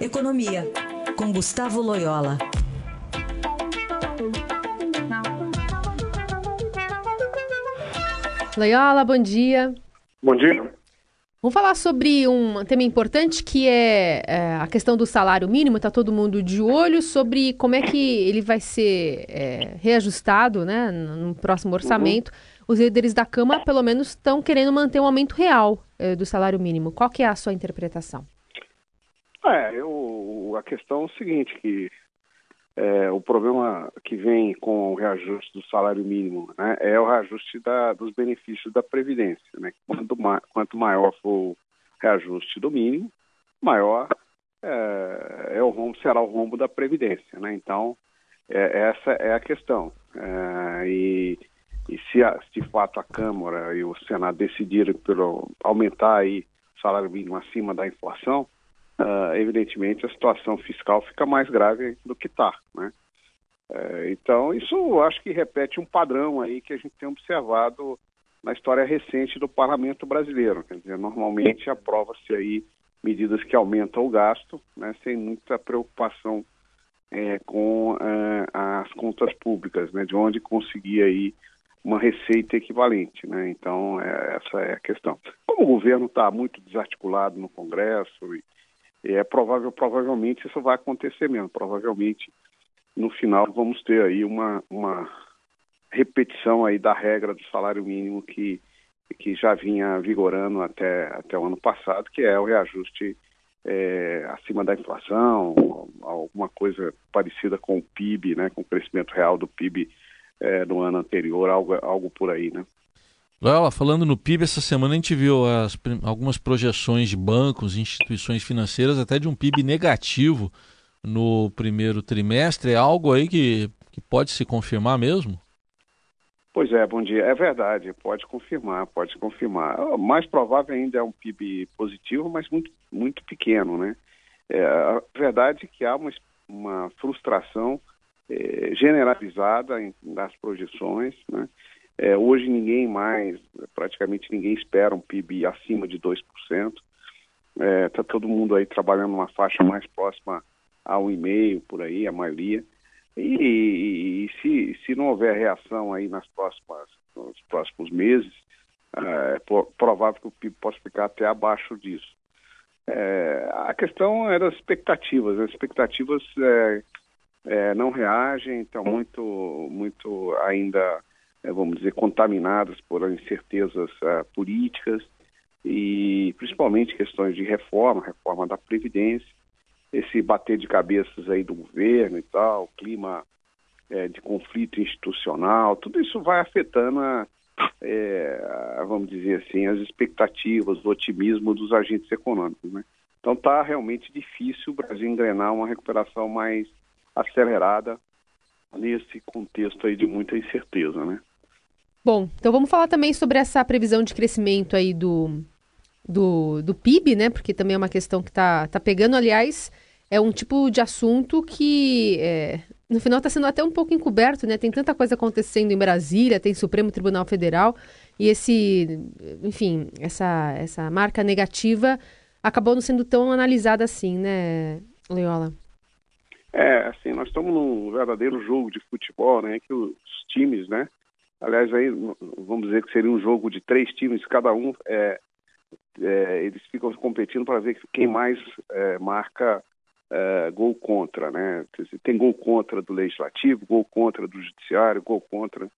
Economia, com Gustavo Loyola. Loyola, bom dia. Bom dia. Vamos falar sobre um tema importante que é, é a questão do salário mínimo. Está todo mundo de olho sobre como é que ele vai ser é, reajustado né, no próximo orçamento. Uhum. Os líderes da Câmara, pelo menos, estão querendo manter um aumento real é, do salário mínimo. Qual que é a sua interpretação? É, eu, a questão é o seguinte, que é, o problema que vem com o reajuste do salário mínimo né, é o reajuste da, dos benefícios da Previdência. Né? Quanto, ma, quanto maior for o reajuste do mínimo, maior é, é o rombo, será o rombo da Previdência. Né? Então, é, essa é a questão. É, e, e se, a, se, de fato a Câmara e o Senado decidirem pelo, aumentar aí o salário mínimo acima da inflação, uh, evidentemente a situação fiscal fica mais grave do que está. Né? Uh, então, isso acho que repete um padrão aí que a gente tem observado na história recente do parlamento brasileiro. Quer dizer, normalmente aprova-se aí medidas que aumentam o gasto, né, sem muita preocupação é, com uh, as contas públicas, né, de onde conseguir aí uma receita equivalente, né? Então é, essa é a questão. Como o governo está muito desarticulado no Congresso e, é provável, provavelmente isso vai acontecer mesmo. Provavelmente no final vamos ter aí uma, uma repetição aí da regra do salário mínimo que, que já vinha vigorando até, até o ano passado, que é o reajuste é, acima da inflação, alguma coisa parecida com o PIB, né, com o crescimento real do PIB é, no ano anterior, algo, algo por aí, né? Loyola, falando no PIB, essa semana a gente viu as, algumas projeções de bancos, instituições financeiras, até de um PIB negativo no primeiro trimestre. É algo aí que, que pode se confirmar mesmo? Pois é, bom dia. É verdade, pode confirmar, pode confirmar. O mais provável ainda é um PIB positivo, mas muito, muito pequeno, né? É, a verdade é que há uma, uma frustração é, generalizada em, nas projeções, né? É, hoje ninguém mais, praticamente ninguém espera um PIB acima de 2%. Está é, tá todo mundo aí trabalhando numa faixa mais próxima a 1,5% por aí, a maioria. E, e, e, se, se não houver reação aí nas próximas, nos próximos meses, é, é provável que o PIB possa ficar até abaixo disso. É, a questão é das expectativas. As expectativas é, é, não reagem, estão muito, muito ainda vamos dizer, contaminadas por incertezas uh, políticas e principalmente questões de reforma, reforma da Previdência, esse bater de cabeças aí do governo e tal, clima é, de conflito institucional, tudo isso vai afetando, a, é, vamos dizer assim, as expectativas, o otimismo dos agentes econômicos, né? Então está realmente difícil o Brasil engrenar uma recuperação mais acelerada nesse contexto aí de muita incerteza, né? Bom, então vamos falar também sobre essa previsão de crescimento aí do, do, do PIB, né? Porque também é uma questão que está tá pegando. Aliás, é um tipo de assunto que é, no final está sendo até um pouco encoberto, né? Tem tanta coisa acontecendo em Brasília, tem Supremo Tribunal Federal e esse, enfim, essa, essa marca negativa acabou não sendo tão analisada assim, né, Leola? É, assim, nós estamos num verdadeiro jogo de futebol, né? Que os times, né? Aliás, aí vamos dizer que seria um jogo de três times, cada um é, é, eles ficam competindo para ver quem mais é, marca é, gol contra, né? Tem gol contra do legislativo, gol contra do judiciário, gol contra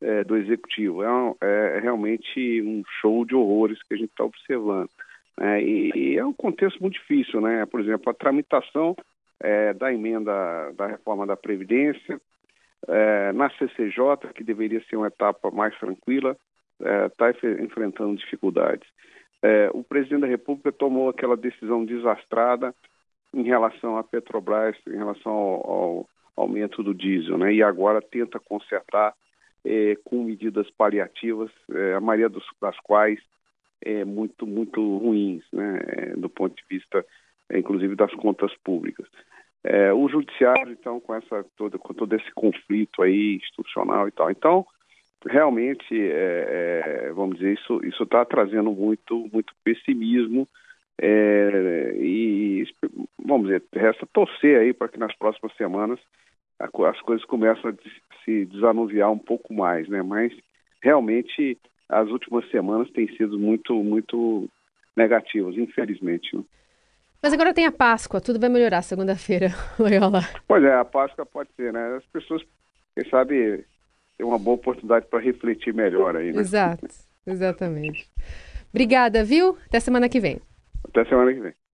é, do executivo. É, um, é, realmente um show de horrores que a gente está observando. Né? E, e, é um contexto muito difícil, né? Por exemplo, a tramitação é, da emenda da reforma da Previdência é, na CCJ, que deveria ser uma etapa mais tranquila, está é, enfrentando dificuldades. É, o presidente da República tomou aquela decisão desastrada em relação à Petrobras, em relação ao, ao aumento do diesel, né? E agora tenta consertar é, com medidas paliativas, é, a maioria dos, das quais é muito muito ruins, né? É, do ponto de vista, inclusive das contas públicas. É, o judiciário, então, com essa todo, com todo esse conflito aí institucional e tal. Então, realmente, é, é, vamos dizer, isso está trazendo muito muito pessimismo é, e vamos dizer, resta torcer aí para que nas próximas semanas as coisas comecem a se desanuviar um pouco mais, né? Mas realmente as últimas semanas têm sido muito, muito negativas, infelizmente. Né? Mas agora tem a Páscoa, tudo vai melhorar segunda-feira, Loyola. Pois é, a Páscoa pode ser, né? As pessoas, quem sabe, tem uma boa oportunidade para refletir melhor aí, né? Exato, exatamente. Obrigada, viu? Até semana que vem. Até semana que vem.